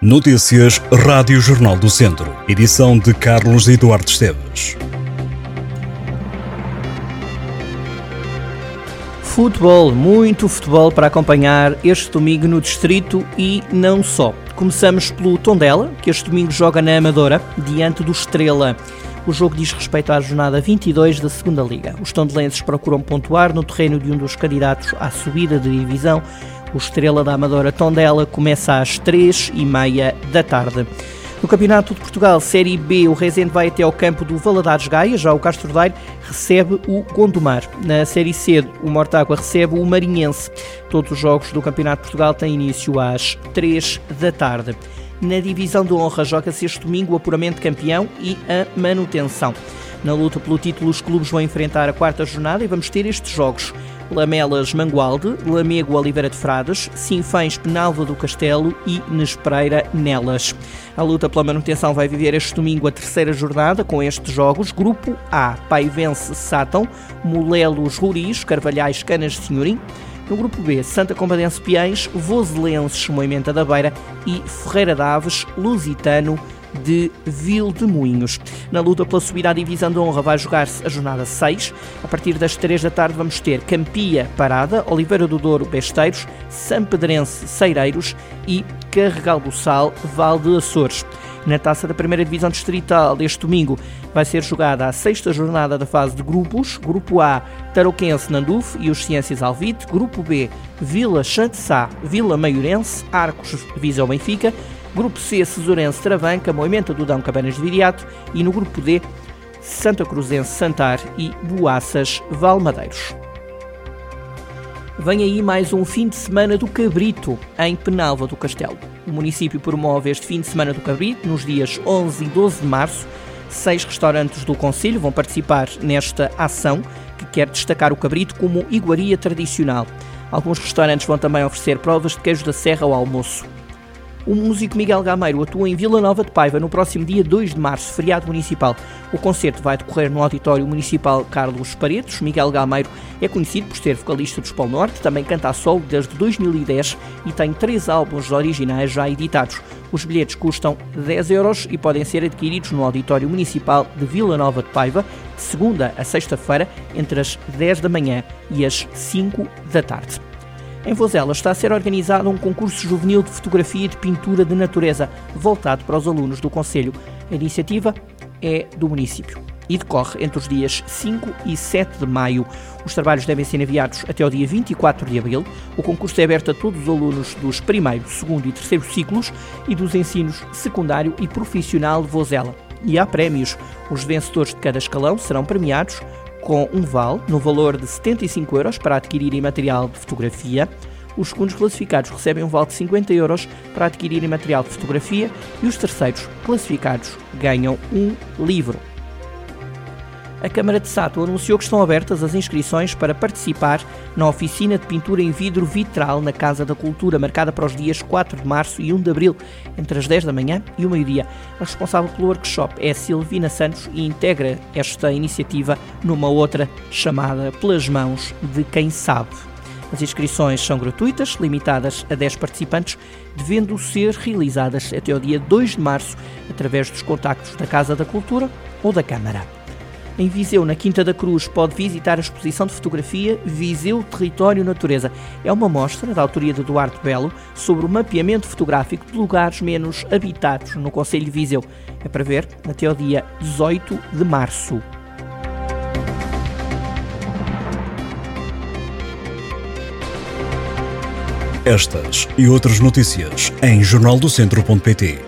Notícias Rádio Jornal do Centro. Edição de Carlos Eduardo Esteves. Futebol, muito futebol para acompanhar este domingo no Distrito e não só. Começamos pelo Tondela, que este domingo joga na Amadora, diante do Estrela. O jogo diz respeito à jornada 22 da Segunda Liga. Os tondelenses procuram pontuar no terreno de um dos candidatos à subida de divisão o Estrela da Amadora Tondela começa às 3 e meia da tarde. No Campeonato de Portugal, Série B, o Rezende vai até ao campo do Valadares Gaia, já o Castro Daire recebe o Gondomar. Na Série C, o Mortágua recebe o Marinhense. Todos os jogos do Campeonato de Portugal têm início às 3 da tarde. Na divisão de honra joga-se este domingo o apuramento campeão e a manutenção. Na luta pelo título, os clubes vão enfrentar a quarta jornada e vamos ter estes jogos. Lamelas Mangualde, Lamego Oliveira de Frades, Sinfães Penalva do Castelo e Nespreira Nelas. A luta pela manutenção vai viver este domingo a terceira jornada com estes jogos. Grupo A, Paivense Sátão, Molelos Ruris, Carvalhais Canas de Senhorim. No grupo B, Santa Combadense Piães, Voselenses Moimenta da Beira e Ferreira Daves, Lusitano de Vildemunhos. Na luta pela subida à divisão de honra vai jogar-se a jornada 6. A partir das 3 da tarde vamos ter Campia Parada, Oliveira do Douro Besteiros, Sampedrense Ceireiros e Carregal do Sal Val de Açores. Na taça da primeira divisão distrital deste domingo vai ser jogada a sexta jornada da fase de grupos. Grupo A, Tarouquense Nanduf e os Ciências Alvite. Grupo B, Vila Chantessá, Vila Maiorense, Arcos Visão Benfica. Grupo C, Cesurense Travanca, Moimenta do Dão Cabanas de Viriato e no grupo D, Santa Cruzense Santar e Boaças Valmadeiros. Vem aí mais um fim de semana do Cabrito, em Penalva do Castelo. O município promove este fim de semana do Cabrito nos dias 11 e 12 de março. Seis restaurantes do Conselho vão participar nesta ação que quer destacar o Cabrito como iguaria tradicional. Alguns restaurantes vão também oferecer provas de queijo da serra ao almoço. O músico Miguel Gameiro atua em Vila Nova de Paiva no próximo dia 2 de março, feriado municipal. O concerto vai decorrer no Auditório Municipal Carlos Paredes. Miguel Gameiro é conhecido por ser vocalista do Polo Norte, também canta a solo desde 2010 e tem três álbuns originais já editados. Os bilhetes custam 10 euros e podem ser adquiridos no Auditório Municipal de Vila Nova de Paiva, de segunda a sexta-feira, entre as 10 da manhã e as 5 da tarde. Em Vozela está a ser organizado um concurso juvenil de fotografia e de pintura de natureza, voltado para os alunos do Conselho. A iniciativa é do município e decorre entre os dias 5 e 7 de maio. Os trabalhos devem ser enviados até o dia 24 de abril. O concurso é aberto a todos os alunos dos primeiro, segundo e terceiro ciclos e dos ensinos secundário e profissional de Vozela. E há prémios. Os vencedores de cada escalão serão premiados com um vale no valor de 75 euros para adquirirem material de fotografia. Os segundos classificados recebem um vale de 50 euros para adquirirem material de fotografia e os terceiros classificados ganham um livro. A Câmara de Sato anunciou que estão abertas as inscrições para participar na oficina de pintura em vidro vitral na Casa da Cultura, marcada para os dias 4 de março e 1 de abril, entre as 10 da manhã e o meio-dia. A responsável pelo workshop é Silvina Santos e integra esta iniciativa numa outra chamada Pelas Mãos de Quem Sabe. As inscrições são gratuitas, limitadas a 10 participantes, devendo ser realizadas até o dia 2 de março através dos contactos da Casa da Cultura ou da Câmara. Em Viseu, na Quinta da Cruz, pode visitar a exposição de fotografia Viseu Território Natureza. É uma mostra da autoria de Eduardo Belo sobre o mapeamento fotográfico de lugares menos habitados no Conselho de Viseu. É para ver até ao dia 18 de março. Estas e outras notícias em jornaldocentro.pt